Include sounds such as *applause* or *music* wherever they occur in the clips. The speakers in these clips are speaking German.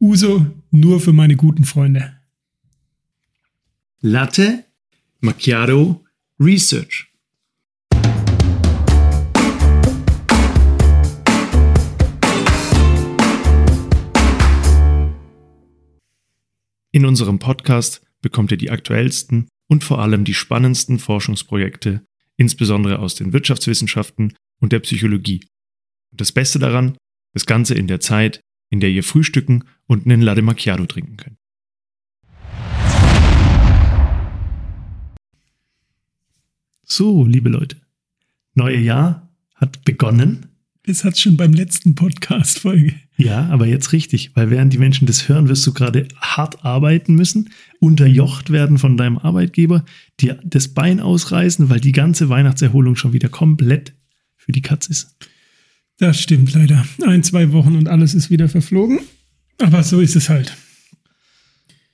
Uso nur für meine guten Freunde. Latte Macchiato Research. In unserem Podcast bekommt ihr die aktuellsten und vor allem die spannendsten Forschungsprojekte, insbesondere aus den Wirtschaftswissenschaften und der Psychologie. Und das Beste daran, das Ganze in der Zeit, in der ihr frühstücken und einen Latte Macchiato trinken könnt. So, liebe Leute, neue Jahr hat begonnen. Das hat schon beim letzten Podcast-Folge. Ja, aber jetzt richtig, weil während die Menschen das hören, wirst du gerade hart arbeiten müssen, unterjocht werden von deinem Arbeitgeber, dir das Bein ausreißen, weil die ganze Weihnachtserholung schon wieder komplett für die Katz ist. Das stimmt leider. Ein, zwei Wochen und alles ist wieder verflogen. Aber so ist es halt.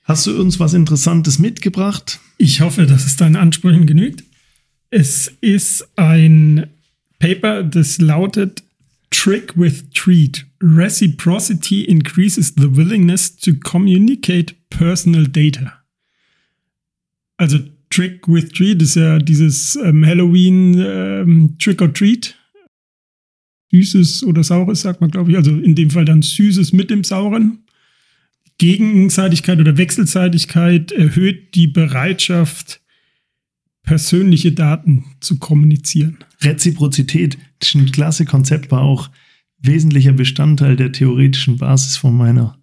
Hast du uns was Interessantes mitgebracht? Ich hoffe, dass es deinen Ansprüchen genügt. Es ist ein Paper, das lautet Trick with Treat. Reciprocity increases the willingness to communicate personal data. Also Trick with Treat ist ja dieses ähm, Halloween ähm, Trick or Treat. Süßes oder Saures, sagt man, glaube ich. Also in dem Fall dann Süßes mit dem Sauren. Gegenseitigkeit oder Wechselseitigkeit erhöht die Bereitschaft, persönliche Daten zu kommunizieren. Reziprozität, das ist ein klasse Konzept, war auch wesentlicher Bestandteil der theoretischen Basis von meiner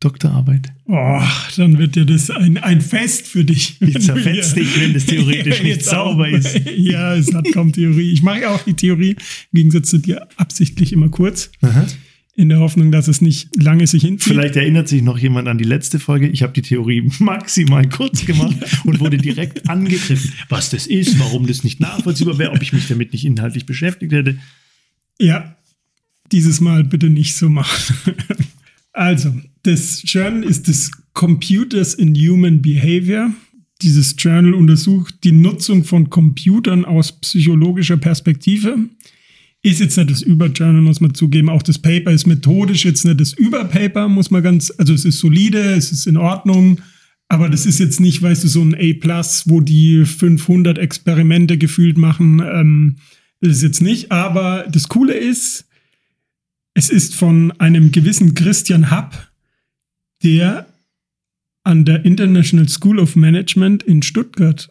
Doktorarbeit. Oh, dann wird ja das ein, ein Fest für dich. Wie zerfetzt dich, wenn das theoretisch *laughs* nicht sauber ist. *laughs* Ja, es hat kaum Theorie. Ich mache ja auch die Theorie, im Gegensatz zu dir, absichtlich immer kurz. Aha. In der Hoffnung, dass es nicht lange sich hinzieht. Vielleicht erinnert sich noch jemand an die letzte Folge. Ich habe die Theorie *laughs* maximal kurz gemacht und wurde direkt angegriffen, was das ist, warum das nicht nachvollziehbar wäre, ob ich mich damit nicht inhaltlich beschäftigt hätte. Ja, dieses Mal bitte nicht so machen. Also, das Journal ist das Computers in Human Behavior. Dieses Journal untersucht die Nutzung von Computern aus psychologischer Perspektive. Ist jetzt nicht das Überjournal, muss man zugeben. Auch das Paper ist methodisch jetzt nicht das Überpaper, muss man ganz, also es ist solide, es ist in Ordnung. Aber das ist jetzt nicht, weißt du, so ein A+, wo die 500 Experimente gefühlt machen. Ähm, das ist jetzt nicht. Aber das Coole ist, es ist von einem gewissen Christian Happ, der an der International School of Management in Stuttgart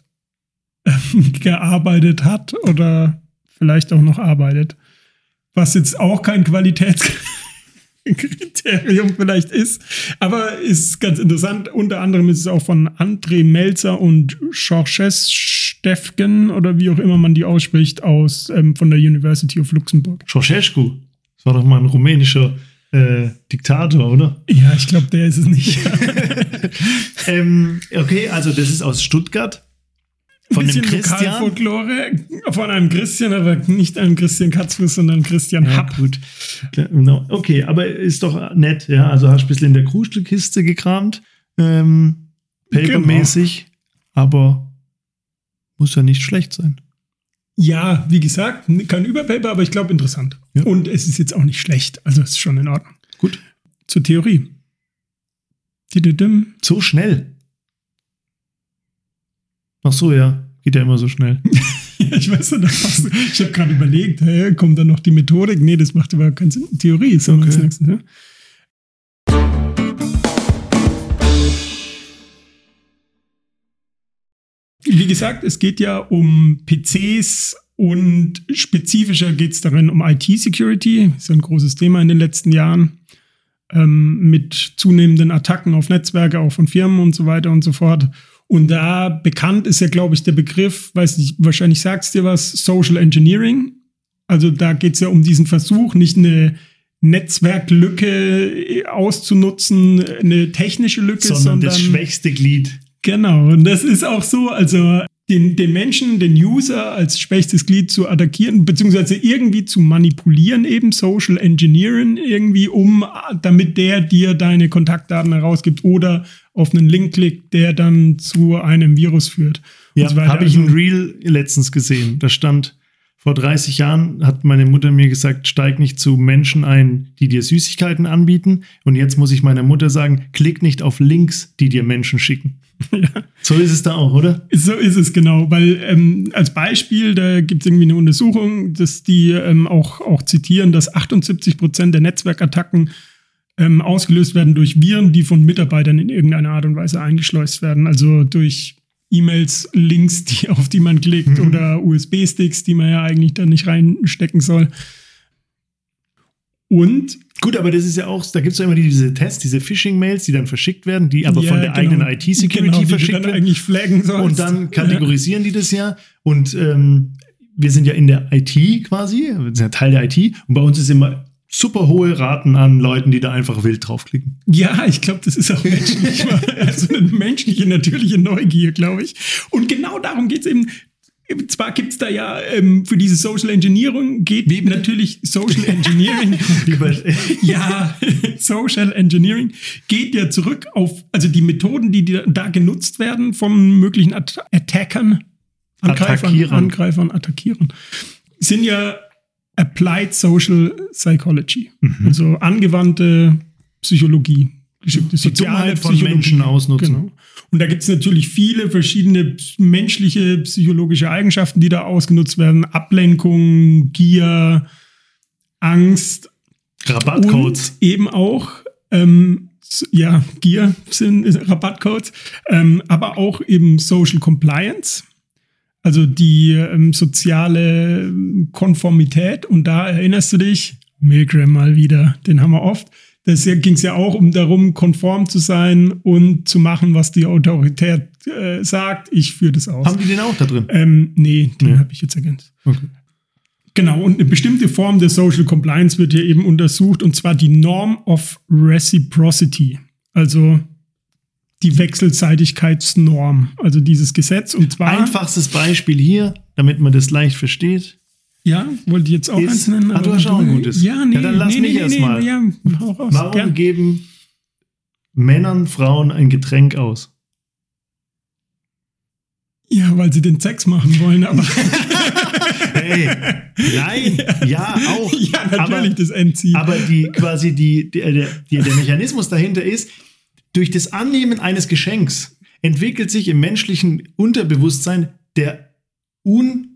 äh, gearbeitet hat oder vielleicht auch noch arbeitet. Was jetzt auch kein Qualitätskriterium *laughs* vielleicht ist, aber ist ganz interessant. Unter anderem ist es auch von André Melzer und Georges Stefken oder wie auch immer man die ausspricht, aus ähm, von der University of Luxemburg. Ceausescu. Das war doch mal ein rumänischer äh, Diktator, oder? Ja, ich glaube, der ist es nicht. *laughs* ähm, okay, also das ist aus Stuttgart. Von dem Christian. Folklore von einem Christian, aber nicht einem Christian Katzfuß, sondern Christian ja, Happ. Gut. Genau. Okay, aber ist doch nett, ja. Also hast du ein bisschen in der Krustückkiste gekramt, ähm, papermäßig, genau. aber muss ja nicht schlecht sein. Ja, wie gesagt, kein Überpaper, aber ich glaube interessant. Ja. Und es ist jetzt auch nicht schlecht. Also es ist schon in Ordnung. Gut. Zur Theorie. So schnell. Ach so, ja. Geht ja immer so schnell. *laughs* ja, ich weiß nicht, ich habe gerade überlegt, hä, kommt dann noch die Methodik? Nee, das macht überhaupt keinen Sinn. Theorie ist okay. das nächste. Ne? Wie gesagt, es geht ja um PCs und spezifischer geht es darin um IT-Security. Ist ein großes Thema in den letzten Jahren. Ähm, mit zunehmenden Attacken auf Netzwerke, auch von Firmen und so weiter und so fort. Und da bekannt ist ja, glaube ich, der Begriff, weiß nicht, wahrscheinlich sagst dir was, Social Engineering. Also da geht es ja um diesen Versuch, nicht eine Netzwerklücke auszunutzen, eine technische Lücke, sondern, sondern das schwächste Glied. Genau, und das ist auch so, also den, den Menschen, den User als schwächstes Glied zu attackieren, beziehungsweise irgendwie zu manipulieren, eben Social Engineering, irgendwie, um, damit der dir deine Kontaktdaten herausgibt oder auf einen Link klickt, der dann zu einem Virus führt. Ja, so habe ich also, ein Reel letztens gesehen. Da stand Vor 30 Jahren hat meine Mutter mir gesagt, steig nicht zu Menschen ein, die dir Süßigkeiten anbieten. Und jetzt muss ich meiner Mutter sagen, klick nicht auf Links, die dir Menschen schicken. Ja. *laughs* So ist es da auch, oder? So ist es genau, weil ähm, als Beispiel, da gibt es irgendwie eine Untersuchung, dass die ähm, auch, auch zitieren, dass 78 Prozent der Netzwerkattacken ähm, ausgelöst werden durch Viren, die von Mitarbeitern in irgendeiner Art und Weise eingeschleust werden. Also durch E-Mails, Links, die, auf die man klickt mhm. oder USB-Sticks, die man ja eigentlich da nicht reinstecken soll. Und Gut, aber das ist ja auch, da gibt es ja immer diese Tests, diese Phishing-Mails, die dann verschickt werden, die aber ja, von der genau, eigenen IT-Security genau, verschickt werden. eigentlich flaggen sollst. Und dann kategorisieren ja. die das ja. Und ähm, wir sind ja in der IT quasi, wir sind ja Teil der IT. Und bei uns ist immer super hohe Raten an Leuten, die da einfach wild draufklicken. Ja, ich glaube, das ist auch menschlich. *laughs* also eine menschliche, natürliche Neugier, glaube ich. Und genau darum geht es eben. Zwar gibt es da ja ähm, für diese Social Engineering geht Wie natürlich Social *laughs* Engineering. ja, Social Engineering geht ja zurück auf, also die Methoden, die da genutzt werden von möglichen At Attackern, Angreifern, Angreifern, attackieren, sind ja Applied Social Psychology, mhm. also angewandte Psychologie. Die Dummheit von Psychologie. Menschen ausnutzen. Genau. Und da gibt es natürlich viele verschiedene menschliche psychologische Eigenschaften, die da ausgenutzt werden. Ablenkung, Gier, Angst. Rabattcodes. Und eben auch, ähm, ja, Gier sind Rabattcodes, ähm, aber auch eben Social Compliance. Also die ähm, soziale Konformität. Und da erinnerst du dich, Milgram mal wieder, den haben wir oft. Da ging es ja auch um darum, konform zu sein und zu machen, was die Autorität äh, sagt. Ich führe das aus. Haben die den auch da drin? Ähm, nee, den nee. habe ich jetzt ergänzt. Okay. Genau, und eine bestimmte Form der Social Compliance wird hier eben untersucht, und zwar die Norm of Reciprocity. Also die Wechselseitigkeitsnorm, also dieses Gesetz. Und zwar. Einfachstes Beispiel hier, damit man das leicht versteht. Ja, wollte ich jetzt auch ist, eins nennen. Ah, du hast auch ein gutes. Ja, nee, ja, dann lass nee, mich nee, erstmal. Nee, ja, Warum Gern. geben Männern Frauen ein Getränk aus? Ja, weil sie den Sex machen wollen, aber. *laughs* hey, nein, ja, auch. Ja, natürlich aber, das Endziel. Aber die quasi die, der, der, der Mechanismus dahinter ist, durch das Annehmen eines Geschenks entwickelt sich im menschlichen Unterbewusstsein der un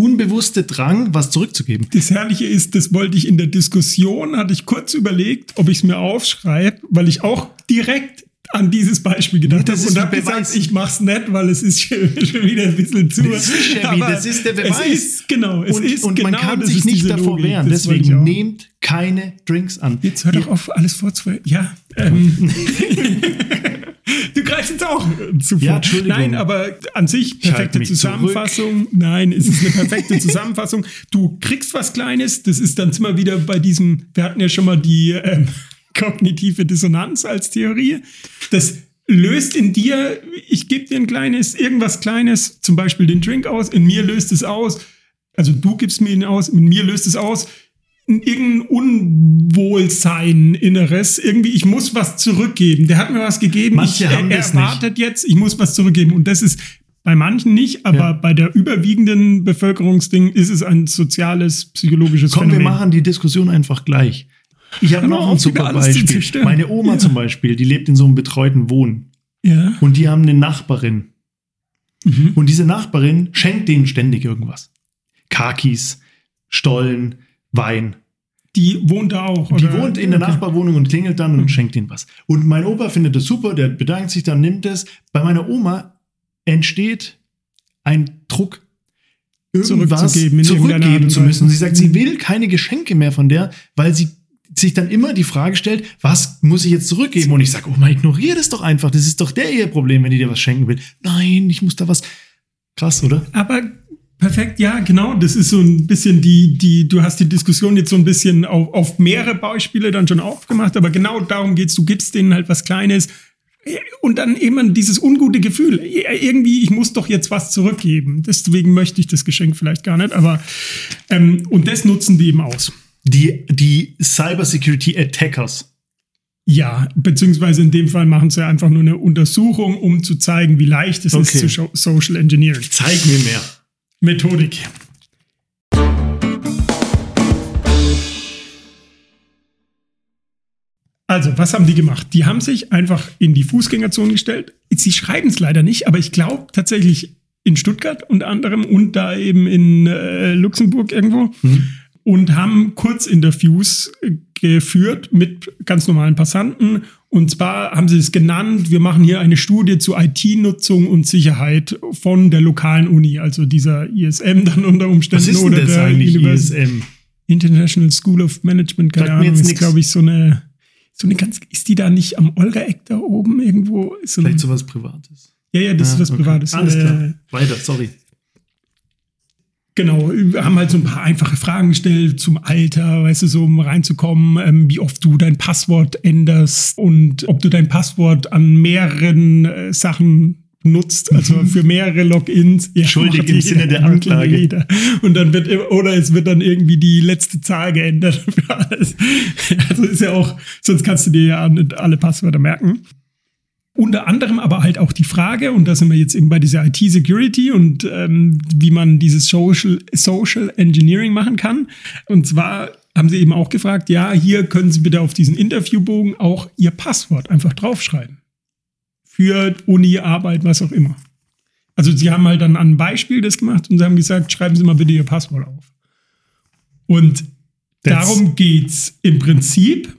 unbewusste Drang, was zurückzugeben. Das Herrliche ist, das wollte ich in der Diskussion, hatte ich kurz überlegt, ob ich es mir aufschreibe, weil ich auch direkt an dieses Beispiel gedacht habe und habe gesagt, ich mach's nicht, weil es ist *laughs* schon, wieder ein bisschen zu. Das ist, Chevy, das ist der Beweis. Es ist, genau, es und, ist und genau, man kann sich nicht davor Logik, wehren. Deswegen nehmt keine Drinks an. Jetzt hör doch auf, alles vorzuführen. Ja. Ähm. *laughs* du greifst jetzt auch zu Ja, Entschuldigung. Nein, aber an sich perfekte Zusammenfassung. Zurück. Nein, es ist eine perfekte *laughs* Zusammenfassung. Du kriegst was Kleines, das ist dann immer wieder bei diesem, wir hatten ja schon mal die ähm, *laughs* kognitive Dissonanz als Theorie. Das löst in dir, ich gebe dir ein kleines, irgendwas Kleines, zum Beispiel den Drink aus, in mir löst es aus, also du gibst mir ihn aus, in mir löst es aus, irgendein Unwohlsein inneres, irgendwie, ich muss was zurückgeben. Der hat mir was gegeben, Manche ich, haben er, erwartet nicht. jetzt, ich muss was zurückgeben. Und das ist bei manchen nicht, aber ja. bei der überwiegenden Bevölkerungsding ist es ein soziales, psychologisches Komm, Phänomen. wir machen die Diskussion einfach gleich. Ich habe noch ein super Beispiel. Meine Oma ja. zum Beispiel, die lebt in so einem betreuten Wohnen. Ja. Und die haben eine Nachbarin. Mhm. Und diese Nachbarin schenkt denen ständig irgendwas. Kakis, Stollen, Wein. Die wohnt da auch. Die wohnt in der okay. Nachbarwohnung und klingelt dann und mhm. schenkt ihnen was. Und mein Opa findet das super, der bedankt sich dann, nimmt es. Bei meiner Oma entsteht ein Druck, irgendwas zurückzugeben, zurückgeben zu müssen. Und sie sagt, sie will keine Geschenke mehr von der, weil sie sich dann immer die Frage stellt, was muss ich jetzt zurückgeben? Und ich sage, oh man, ignoriere das doch einfach. Das ist doch der ihr Problem, wenn die dir was schenken will. Nein, ich muss da was. Krass, oder? Aber perfekt, ja, genau. Das ist so ein bisschen die, die, du hast die Diskussion jetzt so ein bisschen auf, auf mehrere Beispiele dann schon aufgemacht, aber genau darum geht's. Du gibst denen halt was Kleines, und dann eben dieses ungute Gefühl, irgendwie, ich muss doch jetzt was zurückgeben. Deswegen möchte ich das Geschenk vielleicht gar nicht, aber ähm, und das nutzen die eben aus die, die Cybersecurity Attackers. Ja, beziehungsweise in dem Fall machen sie einfach nur eine Untersuchung, um zu zeigen, wie leicht es okay. ist zu Social Engineering. Zeig mir mehr. Methodik. Also, was haben die gemacht? Die haben sich einfach in die Fußgängerzone gestellt. Sie schreiben es leider nicht, aber ich glaube tatsächlich in Stuttgart unter anderem und da eben in äh, Luxemburg irgendwo mhm. und haben Kurzinterviews äh, geführt mit ganz normalen Passanten und zwar haben sie es genannt, wir machen hier eine Studie zu IT-Nutzung und Sicherheit von der lokalen Uni, also dieser ISM *laughs* dann unter Umständen. Was ist denn oder das der eigentlich ISM? International School of Management, keine Ahnung, ist glaube ich so eine, so eine ganz, ist die da nicht am Olga-Eck da oben irgendwo? So Vielleicht sowas Privates. Ja, ja, das ja, ist was okay. Privates. Alles klar. Äh, Weiter, sorry. Genau, wir haben halt so ein paar einfache Fragen gestellt zum Alter, weißt du, so um reinzukommen, ähm, wie oft du dein Passwort änderst und ob du dein Passwort an mehreren äh, Sachen nutzt, also mhm. für mehrere Logins. Ja, Schuldig im Sinne der Anklage. Jeder. Und dann wird, oder es wird dann irgendwie die letzte Zahl geändert *laughs* für alles. Also ist ja auch, sonst kannst du dir ja nicht alle Passwörter merken. Unter anderem aber halt auch die Frage, und da sind wir jetzt eben bei dieser IT-Security und ähm, wie man dieses Social, Social Engineering machen kann. Und zwar haben sie eben auch gefragt, ja, hier können Sie bitte auf diesen Interviewbogen auch Ihr Passwort einfach draufschreiben. Für Uni, Arbeit, was auch immer. Also sie haben halt dann ein Beispiel das gemacht und sie haben gesagt, schreiben Sie mal bitte Ihr Passwort auf. Und That's darum geht's im Prinzip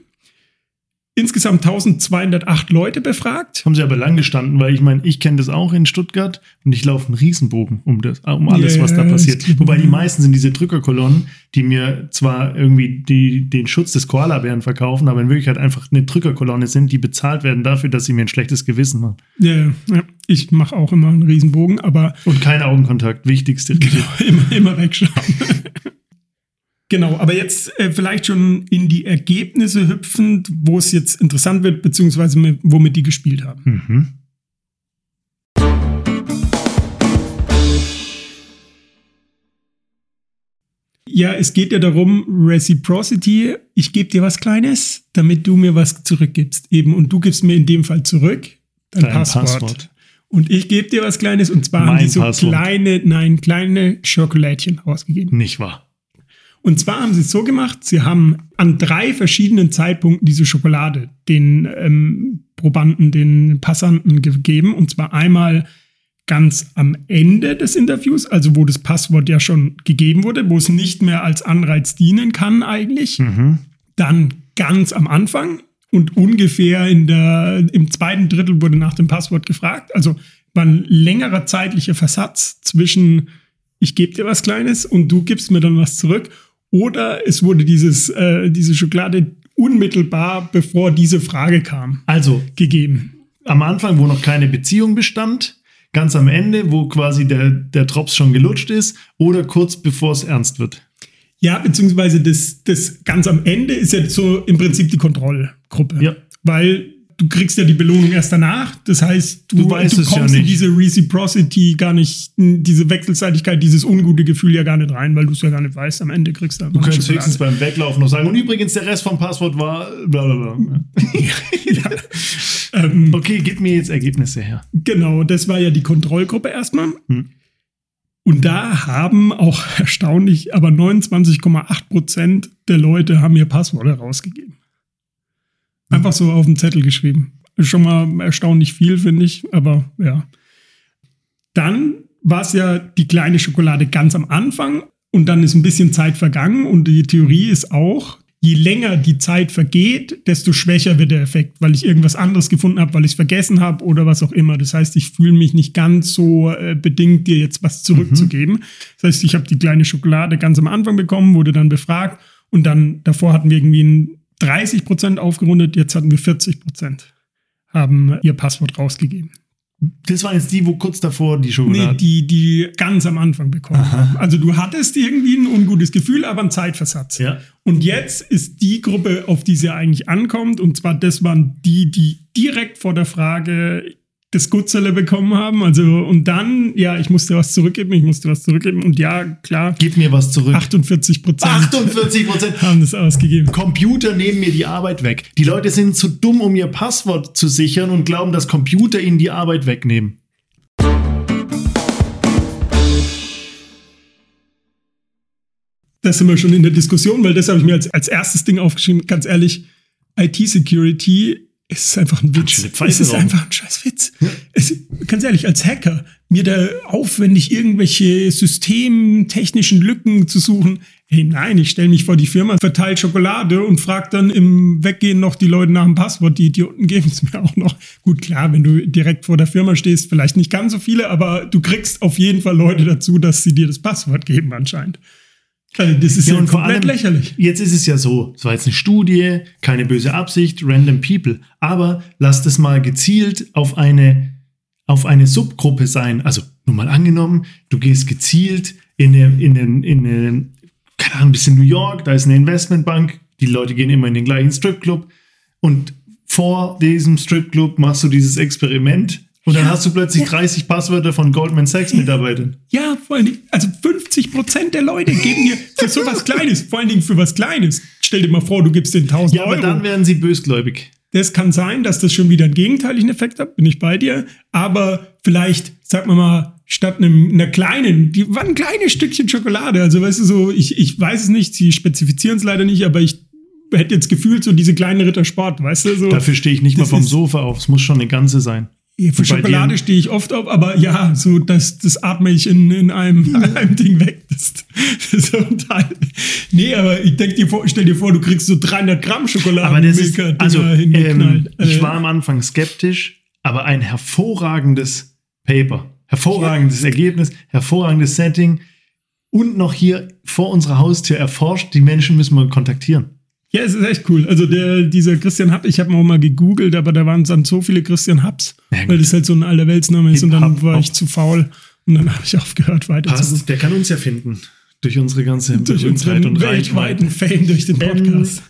insgesamt 1208 Leute befragt. Haben sie aber lang gestanden, weil ich meine, ich kenne das auch in Stuttgart und ich laufe einen Riesenbogen um, das, um alles, yeah, was da passiert. Wobei die meisten sind diese Drückerkolonnen, die mir zwar irgendwie die, den Schutz des Koalabären verkaufen, aber in Wirklichkeit einfach eine Drückerkolonne sind, die bezahlt werden dafür, dass sie mir ein schlechtes Gewissen machen. Ja, ja. ich mache auch immer einen Riesenbogen, aber. Und kein Augenkontakt, wichtigste. Genau, *laughs* immer, immer wegschauen. Genau, aber jetzt äh, vielleicht schon in die Ergebnisse hüpfend, wo es jetzt interessant wird, beziehungsweise mit, womit die gespielt haben. Mhm. Ja, es geht ja darum, Reciprocity, ich gebe dir was Kleines, damit du mir was zurückgibst. Eben, und du gibst mir in dem Fall zurück dein, dein Passwort. Passwort. Und ich gebe dir was Kleines, und zwar mein haben die so Passwort. kleine, nein, kleine Schokolädchen ausgegeben. Nicht wahr? Und zwar haben sie es so gemacht, sie haben an drei verschiedenen Zeitpunkten diese Schokolade den ähm, Probanden, den Passanten gegeben. Und zwar einmal ganz am Ende des Interviews, also wo das Passwort ja schon gegeben wurde, wo es nicht mehr als Anreiz dienen kann eigentlich. Mhm. Dann ganz am Anfang und ungefähr in der, im zweiten Drittel wurde nach dem Passwort gefragt. Also war ein längerer zeitlicher Versatz zwischen ich gebe dir was Kleines und du gibst mir dann was zurück. Oder es wurde dieses, äh, diese Schokolade unmittelbar, bevor diese Frage kam, also gegeben. Am Anfang, wo noch keine Beziehung bestand, ganz am Ende, wo quasi der, der Drops schon gelutscht ist, oder kurz bevor es ernst wird. Ja, beziehungsweise das, das ganz am Ende ist ja so im Prinzip die Kontrollgruppe. Ja. Weil du kriegst ja die Belohnung erst danach. Das heißt, du, du, weißt du kommst ja in diese Reciprocity gar nicht, diese Wechselseitigkeit, dieses ungute Gefühl ja gar nicht rein, weil du es ja gar nicht weißt. Am Ende kriegst du Du könntest höchstens beim Weglaufen noch sagen, und übrigens, der Rest vom Passwort war bla bla bla. *laughs* ja. ähm, okay, gib mir jetzt Ergebnisse her. Genau, das war ja die Kontrollgruppe erstmal. Hm. Und da haben auch *laughs* erstaunlich, aber 29,8 Prozent der Leute haben ihr Passwort herausgegeben. Einfach so auf dem Zettel geschrieben. Ist schon mal erstaunlich viel, finde ich, aber ja. Dann war es ja die kleine Schokolade ganz am Anfang und dann ist ein bisschen Zeit vergangen und die Theorie ist auch, je länger die Zeit vergeht, desto schwächer wird der Effekt, weil ich irgendwas anderes gefunden habe, weil ich es vergessen habe oder was auch immer. Das heißt, ich fühle mich nicht ganz so äh, bedingt, dir jetzt was zurückzugeben. Mhm. Das heißt, ich habe die kleine Schokolade ganz am Anfang bekommen, wurde dann befragt und dann davor hatten wir irgendwie ein 30 Prozent aufgerundet, jetzt hatten wir 40 Prozent, haben ihr Passwort rausgegeben. Das waren jetzt die, wo kurz davor die Schokolade. Nee, die, die ganz am Anfang bekommen Aha. haben. Also du hattest irgendwie ein ungutes Gefühl, aber ein Zeitversatz. Ja. Und jetzt ist die Gruppe, auf die sie eigentlich ankommt, und zwar das waren die, die direkt vor der Frage, das Gutzelle bekommen haben. Also, und dann, ja, ich musste was zurückgeben, ich musste was zurückgeben. Und ja, klar. Gib mir was zurück. 48 Prozent. 48 Prozent haben das ausgegeben. Computer nehmen mir die Arbeit weg. Die Leute sind zu dumm, um ihr Passwort zu sichern und glauben, dass Computer ihnen die Arbeit wegnehmen. Da sind wir schon in der Diskussion, weil das habe ich mir als, als erstes Ding aufgeschrieben. Ganz ehrlich, IT-Security ist einfach ein Witz. Es ist einfach ein scheiß Witz. Es, ganz ehrlich, als Hacker, mir da aufwendig irgendwelche systemtechnischen Lücken zu suchen. Hey, nein, ich stelle mich vor die Firma, verteile Schokolade und frage dann im Weggehen noch die Leute nach dem Passwort. Die Idioten geben es mir auch noch. Gut, klar, wenn du direkt vor der Firma stehst, vielleicht nicht ganz so viele, aber du kriegst auf jeden Fall Leute dazu, dass sie dir das Passwort geben anscheinend. Also, das ist ja, vor komplett allem, lächerlich. Jetzt ist es ja so, es war jetzt eine Studie, keine böse Absicht, random people. Aber lass das mal gezielt auf eine, auf eine Subgruppe sein. Also nur mal angenommen, du gehst gezielt in eine, in eine, in eine keine Ahnung, bis in New York, da ist eine Investmentbank, die Leute gehen immer in den gleichen Stripclub und vor diesem Stripclub machst du dieses Experiment und dann Ja, hast du plötzlich ja. 30 Passwörter von Goldman Sachs Mitarbeitern. Ja, vor allen Dingen, also 50 Prozent der Leute geben dir für so was Kleines, vor allen Dingen für was Kleines. Stell dir mal vor, du gibst den 1000 Ja, aber Euro. dann werden sie bösgläubig. Das kann sein, dass das schon wieder einen gegenteiligen Effekt hat, bin ich bei dir. Aber vielleicht, sag mal mal, statt einem, einer kleinen, die war ein kleines Stückchen Schokolade. Also weißt du so, ich, ich weiß es nicht, sie spezifizieren es leider nicht, aber ich hätte jetzt gefühlt so diese kleinen Ritter Sport, weißt du? So, Dafür stehe ich nicht mal vom Sofa auf. Es muss schon eine ganze sein. Ja, Für Schokolade stehe ich oft auf, aber ja, so das, das atme ich in, in einem, *laughs* einem Ding weg. Das, das ist so ein Teil. Nee, aber ich denke dir vor, stell dir vor, du kriegst so 300 Gramm Schokolade Aber das ist, also, ähm, ich war am Anfang skeptisch, aber ein hervorragendes Paper, hervorragendes Ergebnis, hervorragendes Setting und noch hier vor unserer Haustür erforscht. Die Menschen müssen wir kontaktieren. Ja, es ist echt cool. Also der, dieser Christian Hub, ich habe auch mal gegoogelt, aber da waren dann so viele Christian Hubs, Ja, weil das halt so ein alter Weltsname ist und dann Hip-Hop war ich zu faul und dann habe ich aufgehört weiter zu Passt, der kann uns ja finden. Durch unsere ganze durch unseren weltweiten Fame durch den Podcast.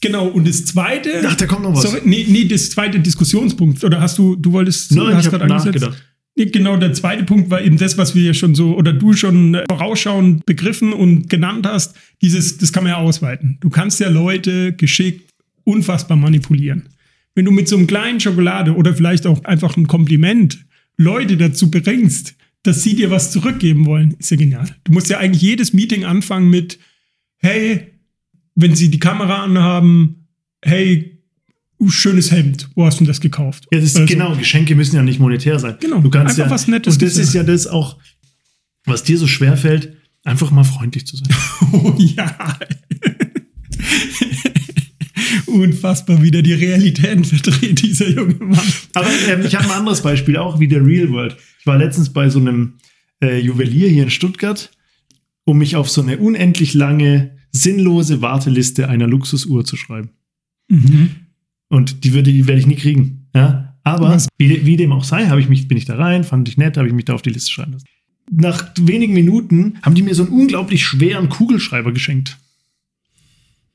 genau, und das zweite. Ach, da kommt noch was. Sorry, nee, nee, das zweite Diskussionspunkt. Oder hast du, du wolltest, Nein, du hast ich habe gerade angesetzt? nachgedacht. Genau, der zweite Punkt war eben das, was wir ja schon so, oder du schon äh, vorausschauend begriffen und genannt hast. Dieses, das kann man ja ausweiten. Du kannst ja Leute geschickt unfassbar manipulieren. Wenn du mit so einem kleinen Schokolade oder vielleicht auch einfach ein Kompliment Leute dazu bringst, dass sie dir was zurückgeben wollen, ist ja genial. Du musst ja eigentlich jedes Meeting anfangen mit, hey, wenn sie die Kamera anhaben, hey, uh, schönes Hemd, wo hast du das gekauft? Ja, das ist Oder so. genau. Geschenke müssen ja nicht monetär sein. Genau, Du kannst einfach ja, was Nettes Und das ist ja das auch, was dir so schwer fällt, einfach mal freundlich zu sein. *laughs* Oh ja. *laughs* Unfassbar wieder die Realitäten verdreht, dieser junge Mann. Aber ähm, ich habe ein anderes Beispiel, auch wie der Real World. Ich war letztens bei so einem äh, Juwelier hier in Stuttgart, um mich auf so eine unendlich lange, sinnlose Warteliste einer Luxusuhr zu schreiben. Und die, würde, die werde ich nie kriegen. Ja? Aber wie, wie dem auch sei, habe ich mich, bin ich da rein, fand ich nett, habe ich mich da auf die Liste schreiben lassen. Nach wenigen Minuten haben die mir so einen unglaublich schweren Kugelschreiber geschenkt.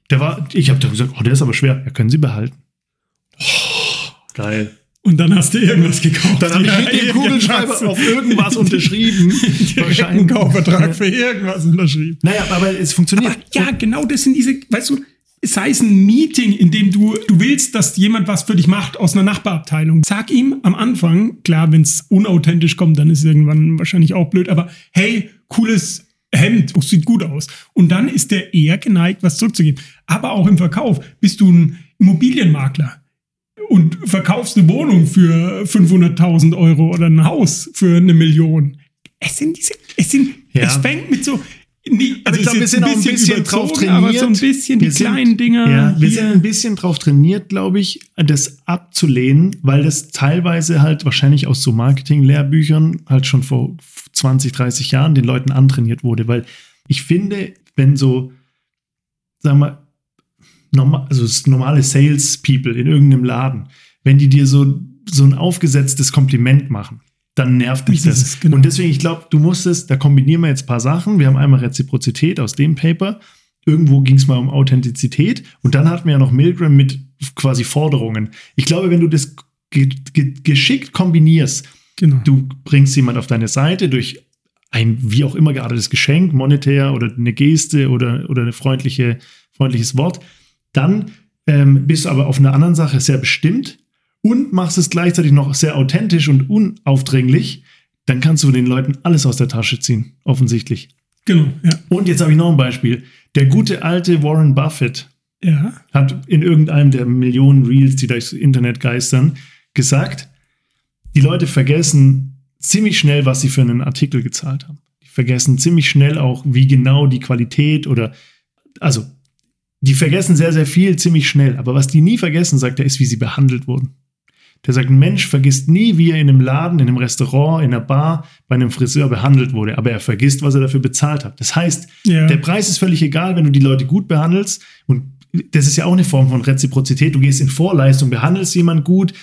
Der war, ich habe dann gesagt, oh, der ist aber schwer. Ja, können Sie behalten. Oh, geil. Und dann hast du irgendwas gekauft. Dann habe ich mit dem. Kugelschreiber auf irgendwas *laughs* unterschrieben. Einen Kaufvertrag für irgendwas unterschrieben. Naja, aber es funktioniert. Ja, genau das sind diese, weißt du, sei es ein Meeting, in dem du, du willst, dass jemand was für dich macht aus einer Nachbarabteilung. Sag ihm am Anfang, klar, wenn es unauthentisch kommt, dann ist es irgendwann wahrscheinlich auch blöd, aber hey, cooles Hemd, oh, sieht gut aus. Und dann ist der eher geneigt, was zurückzugeben. Aber auch im Verkauf bist du ein Immobilienmakler und verkaufst eine Wohnung für 500.000 Euro oder ein Haus für eine Million. Es sind diese, es sind, Ja. es fängt mit so, nie, Aber ich es glaube, wir sind auch ein bisschen drauf überzogen, trainiert. So ein bisschen die Wir sind- kleinen Dinger. Ja, wir sind ein bisschen drauf trainiert, glaube ich, das abzulehnen, weil das teilweise halt wahrscheinlich aus so Marketing-Lehrbüchern halt schon vor 20, 30 Jahren den Leuten antrainiert wurde. Weil ich finde, wenn so, sagen wir, normal, also normale Sales-People in irgendeinem Laden, wenn die dir so, so ein aufgesetztes Kompliment machen, dann nervt mich Das das. genau. Und deswegen, ich glaube, du musstest, da kombinieren wir jetzt ein paar Sachen. Wir haben einmal Reziprozität aus dem Paper. Irgendwo ging es mal um Authentizität. Und dann hatten wir ja noch Milgram mit quasi Forderungen. Ich glaube, wenn du das ge ge geschickt kombinierst, genau. du bringst jemand auf deine Seite durch ein wie auch immer geartetes Geschenk, monetär oder eine Geste oder, oder eine freundliche, freundliches Wort, dann ähm, bist du aber auf einer anderen Sache sehr bestimmt und machst es gleichzeitig noch sehr authentisch und unaufdringlich, dann kannst du den Leuten alles aus der Tasche ziehen, offensichtlich. genau, ja. Und jetzt habe ich noch ein Beispiel. Der gute alte Warren Buffett, Ja. hat in irgendeinem der Millionen Reels, die durchs Internet geistern, gesagt, die Leute vergessen ziemlich schnell, was sie für einen Artikel gezahlt haben. Die vergessen ziemlich schnell auch, wie genau die Qualität oder, also, die vergessen sehr, sehr viel ziemlich schnell. Aber was die nie vergessen, sagt er, ist, wie sie behandelt wurden. Der sagt, ein Mensch vergisst nie, wie er in einem Laden, in einem Restaurant, in einer Bar, bei einem Friseur behandelt wurde, aber er vergisst, was er dafür bezahlt hat. Das heißt, Ja. der Preis ist völlig egal, wenn du die Leute gut behandelst. Und das ist ja auch eine Form von Reziprozität. Du gehst in Vorleistung, behandelst jemand gut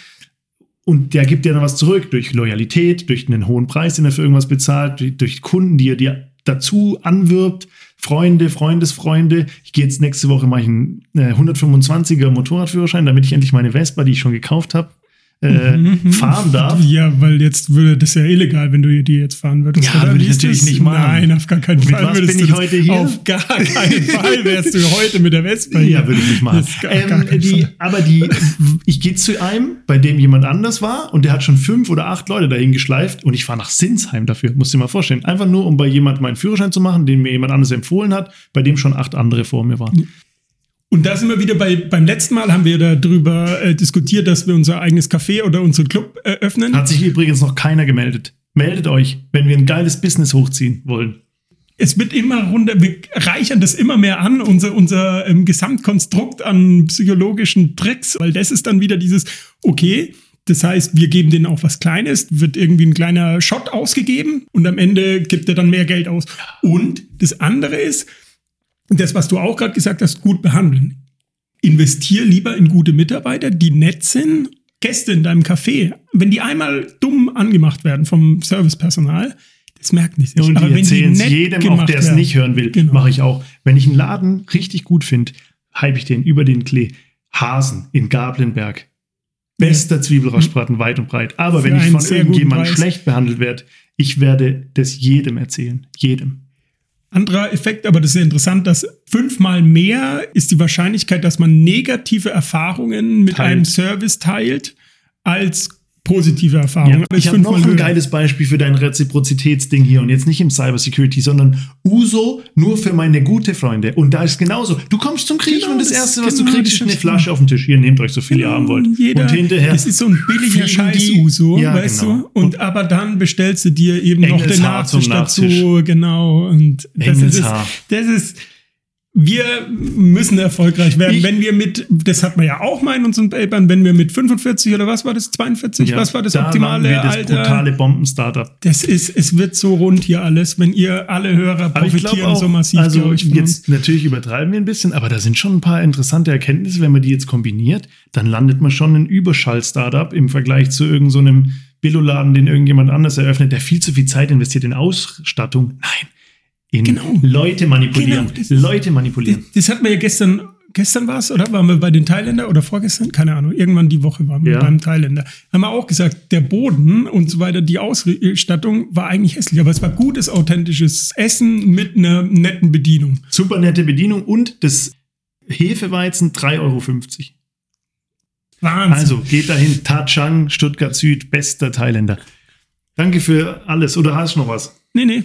und der gibt dir dann was zurück durch Loyalität, durch einen hohen Preis, den er für irgendwas bezahlt, durch, Kunden, die er dir dazu anwirbt. Freunde, Freundesfreunde. Ich gehe jetzt nächste Woche ich einen äh, 125er Motorradführerschein, damit ich endlich meine Vespa, die ich schon gekauft habe, äh, Mhm. fahren darf. Ja, weil jetzt würde das ja illegal, wenn du die jetzt fahren würdest. Ja, würde ich natürlich das? nicht machen. Nein, auf gar keinen Mit Fall. was bin ich heute hier? Auf gar keinen *laughs* Fall wärst du heute mit der Vespa hier. Ja, würde ich nicht machen. Gar- Ähm, die, aber die, ich gehe zu einem, bei dem jemand anders war und der hat schon fünf oder acht Leute dahin geschleift und ich fahre nach Sinsheim dafür, musst du dir mal vorstellen. Einfach nur, um bei jemand meinen Führerschein zu machen, den mir jemand anderes empfohlen hat, bei dem schon acht andere vor mir waren. Und da sind wir wieder bei, beim letzten Mal haben wir darüber äh, diskutiert, dass wir unser eigenes Café oder unseren Club eröffnen. Hat sich übrigens noch keiner gemeldet. Meldet euch, wenn wir ein geiles Business hochziehen wollen. es wird immer runter, wir reichern das immer mehr an, unser, unser ähm, Gesamtkonstrukt an psychologischen Tricks, weil das ist dann wieder dieses, okay, das heißt, wir geben denen auch was Kleines, wird irgendwie ein kleiner Shot ausgegeben und am Ende gibt er dann mehr Geld aus. Und das andere ist, das, was du auch gerade gesagt hast, gut behandeln. Investier lieber in gute Mitarbeiter, die nett sind. Gäste in deinem Café, wenn die einmal dumm angemacht werden vom Servicepersonal, das merkt nicht. Und Aber die wenn erzählen es jedem, auch der es nicht hören will. Genau. Mache ich auch. Wenn ich einen Laden richtig gut finde, hype ich den über den Klee. Hasen in Gablenberg. Bester Zwiebelrostbraten weit und breit. Aber Für wenn ich von irgendjemandem schlecht behandelt werde, ich werde das jedem erzählen. Jedem. Anderer Effekt, aber das ist ja interessant, dass fünfmal mehr ist die Wahrscheinlichkeit, dass man negative Erfahrungen mit Teilt. einem Service teilt, als positive Erfahrungen. Aber ich habe noch ein höher. geiles Beispiel für dein Reziprozitätsding hier und jetzt nicht im Cybersecurity, sondern Uso nur für meine gute Freunde. Und da ist genauso. Du kommst zum Griechen Genau, und das, das Erste, was du genau kriegst, die ist eine. Flasche auf den Tisch. Hier, nehmt euch so viel ihr haben wollt. Jeder, und hinterher. das ist so ein billiger Scheiß Uso, Ja, weißt genau. du? Und, aber dann bestellst du dir eben noch den Engelshaar zum Nachtisch dazu, Nachtisch. genau. Und das ist, Engelshaar. das ist, wir müssen erfolgreich werden. Ich- wenn wir mit, das hat man ja auch mal in unseren Papern, wenn wir mit 45 oder was war das, 42, Ja, was war das da optimale wir das Alter? brutale Bomben-Startup. Das ist, es wird so rund hier alles, wenn ihr alle Hörer profitieren auch, so massiv, also jetzt natürlich übertreiben wir ein bisschen, aber da sind schon ein paar interessante Erkenntnisse. Wenn man die jetzt kombiniert, dann landet man schon ein Überschall-Startup im Vergleich zu irgendeinem so Billoladen, den irgendjemand anders eröffnet, der viel zu viel Zeit investiert in Ausstattung. Nein, in Genau. Leute manipulieren. Genau, das Leute manipulieren. Das hat man ja gestern, gestern war es, oder? Waren wir bei den Thailänder oder vorgestern? Keine Ahnung. Irgendwann die Woche waren wir Ja. beim Thailänder. Haben wir auch gesagt, der Boden und so weiter, die Ausstattung war eigentlich hässlich, aber es war gutes, authentisches Essen mit einer netten Bedienung. Super nette Bedienung und das Hefeweizen 3,50 Euro. Wahnsinn. Also geht dahin, Tachang, Stuttgart Süd, bester Thailänder. Danke für alles. Oder hast du noch was? nee, nee.